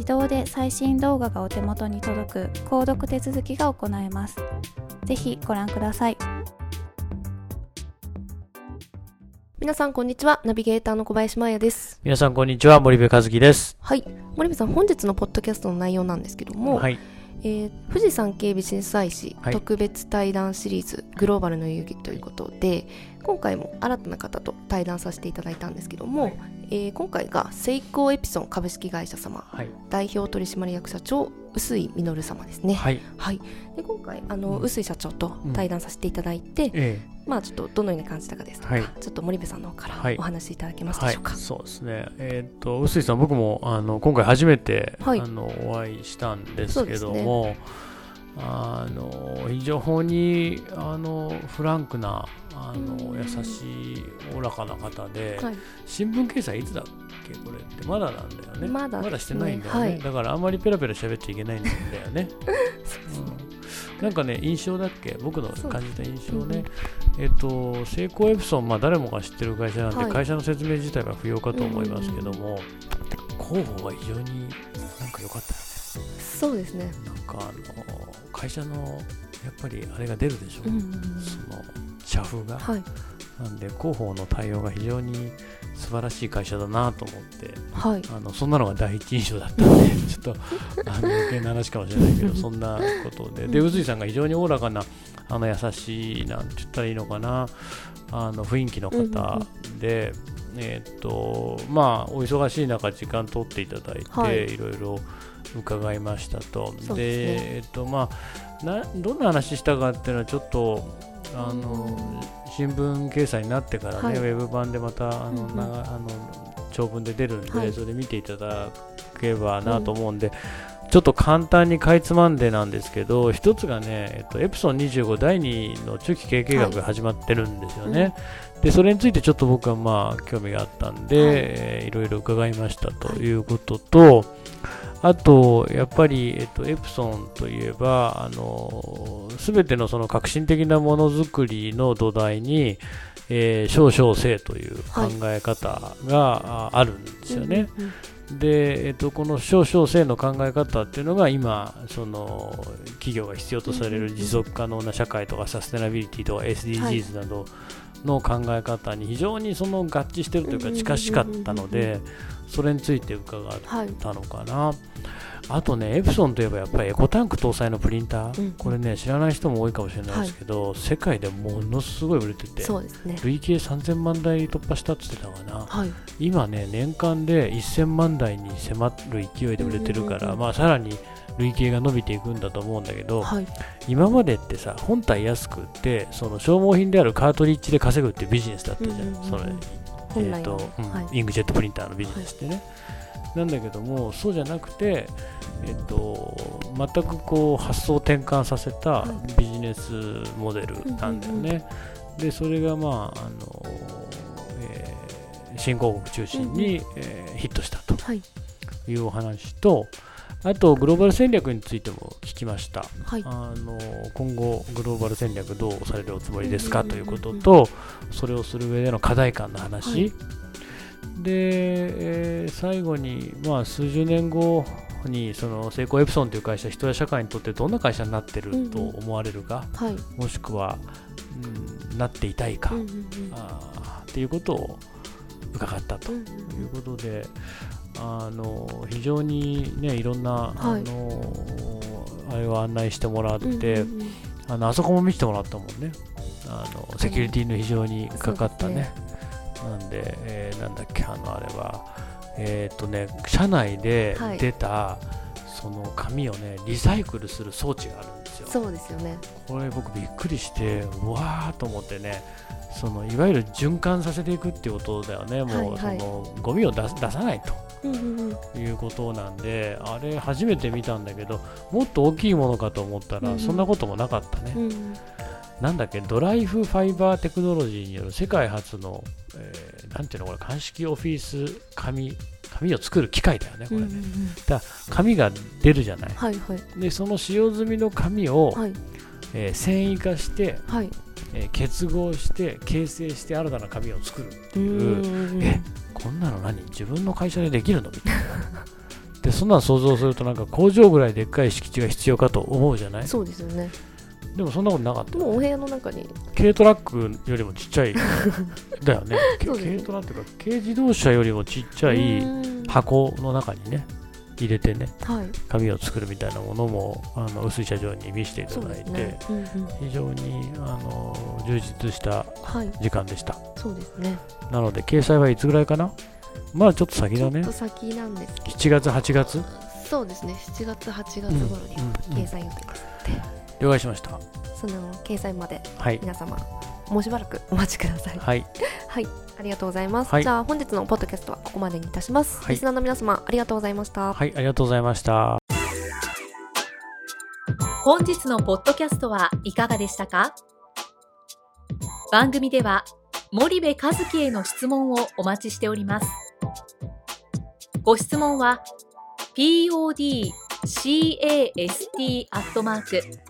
自動で最新動画がお手元に届く購読手続きが行えます。ぜひご覧ください。皆さんこんにちは。ナビゲーターの小林真也です。皆さんこんにちは。森部和樹です。はい。森部さん本日のポッドキャストの内容なんですけども、はいえー富士山系ビジネス愛誌はい。特別対談シリーズ、グローバルの遊戯ということで今回も新たな方と対談させていただいたんですけども、はい。えー今回がセイコーエプソン株式会社様はい。代表取締役社長臼井実様ですね。はい。はい、で今回あの、うん。臼井社長と対談させていただいて、えまあちょっとどのように感じたかですとか、はい。ちょっと森部さんの方からはい。お話しいただけえますでしょうか？はい、そうですね。えーっと臼井さん僕もあの今回初めて、はい。あのお会いしたんですけども、あの非常にあのフランクなあのうん。優しいおおらかな方で、はい。新聞掲載いつだっけこれってまだなんだよね。まだですね。してないんだよね、はい。だからあんまりペラペラ喋っちゃいけないんだよね。うん。なんかね、印象だっけ、僕の感じた印象ね、えっ、と、セイコーエプソン、まあ、誰もが知ってる会社なんで、はい。会社の説明自体は不要かと思いますけども、広報が非常になんか良かったよそうですね。ね。なんか、あの会社のやっぱりあれが出るでしょ、うんうんうん。その社風が。はい。なんで、広報の対応が非常に素晴らしい会社だなと思って、はい。あのそんなのが第一印象だったんで、ちょっとあの余計な話かもしれないけど、そんなことで、で、うん宇井さんが非常におおらかな、あの優しい、なんて言ったらいいのかな、あの雰囲気のうんうん方で、えーっと、まあ、お忙しい中、時間取っていただいて、はい。い、ろいろ伺いましたと。ですね。えーっと、まあな、どんな話したかっていうのは、ちょっと、あの新聞掲載になってからね、はい。ウェブ版でまたあの、うんうん。なあの長文で出るんで、はい。それ見ていただければなと思うんで、ちょっと簡単にかいつまんでなんですけど、一つがね、えっと、エプソン25第2の中期経営計画が始まってるんですよね。で、それについてちょっと僕はまあ興味があったんで、はいえーいろいろ伺いましたということと、あと、やっぱり、えっと、エプソンといえば、あの、すべてのその革新的なものづくりの土台に、えー少々性という考え方がああるんですよね。うんうんで、えっと、この少々性の考え方っていうのが今その企業が必要とされる持続可能な社会とかサステナビリティとか SDGs などの考え方に非常にその合致してるというか近しかったのでそれについて伺っはいたのかな。あとね、エプソンといえばやっぱりエコタンク搭載のプリンター、うんこれね、知らない人も多いかもしれないですけど、世界でものすごい売れてて、ね。累計3000万台突破したって言ってたかな。はい。今ね、年間で1000万台に迫る勢いで売れてるから、まあ、さらに累計が伸びていくんだと思うんだけど、はい。今までってさ本体安く売ってその消耗品であるカートリッジで稼ぐっていうビジネスだったじゃん,、うんうんうんうん。そのえーとうんはい。インクジェットプリンターのビジネスってね、なんだけどもそうじゃなくて、えっと全くこう発想転換させたはい。ビジネスモデルなんだよね、でそれがまああの、えー新興国中心に、えーヒットしたとはい。いうお話とあとグローバル戦略についても聞きました。はい。あの今後グローバル戦略どうされるおつもりですか？うんということうんうんとそれをする上での課題感の話、はい。で、えー最後に、まあ、数十年後にその成功エプソンという会社人や社会にとってどんな会社になってると思われるか、はい。もしくは、うんなっていたいか、うんうんうん。あーっていうことを伺ったとうん。いうことで、あの非常にねいろんな、はい。あのあれを案内してもらって、うんうんうん。あのあそこも見せてもらったもんね。あのセキュリティの非常にかかったね。なんで、えーなんだっけあのあれは。えーっとね社内ではい。出た、その紙をねリサイクルする装置があるんですよ。そうですよね。これ僕びっくりしてうわーと思ってねそのいわゆる循環させていくっていうことだよね。もう、はいはい。そのゴミを出さないと。いうことなんであれ初めて見たんだけどもっと大きいものかと思ったら、そんなこともなかったね、うん。なんだっけドライフファイバーテクノロジーによる世界初の、えーなんていうのこれ鑑識オフィス紙紙を作る機械だよねこれね、うんうんうん。紙が出るじゃない。はいはい。でその使用済みの紙を、はい。えー繊維化して、はい。えー結合して形成して新たな紙を作るう。んえこんなの何？自分の会社でできるの？みたいな。でそんなの想像するとなんか工場ぐらいでっかい敷地が必要かと思うじゃない？そうですよね。でもそんなことなかったもうお部屋の中に。軽トラックよりもちっちゃい。だよね。ね。軽トラっていうか軽自動車よりもちっちゃい。うん箱の中にね入れてねはい。紙を作るみたいなものもあの薄井社長に見せていただいて、ね。うんうん。非常にあの充実したはい。時間でした。そうですね。なので掲載はいつぐらいかな？まだちょっと先だね。ちょっと先なんですけど。7月8月？そうですね。7月8月頃にうんうん掲載予定です了解しましたその掲載まではい。皆様もうしばらくお待ちください。はい。はい。ありがとうございます、はい。じゃあ本日のポッドキャストはここまでにいたします、はい。リスナーの皆様ありがとうございました。はいありがとうございました。本日のポッドキャストはいかがでしたか？番組では森部和樹への質問をお待ちしております。ご質問は podcast アットマーク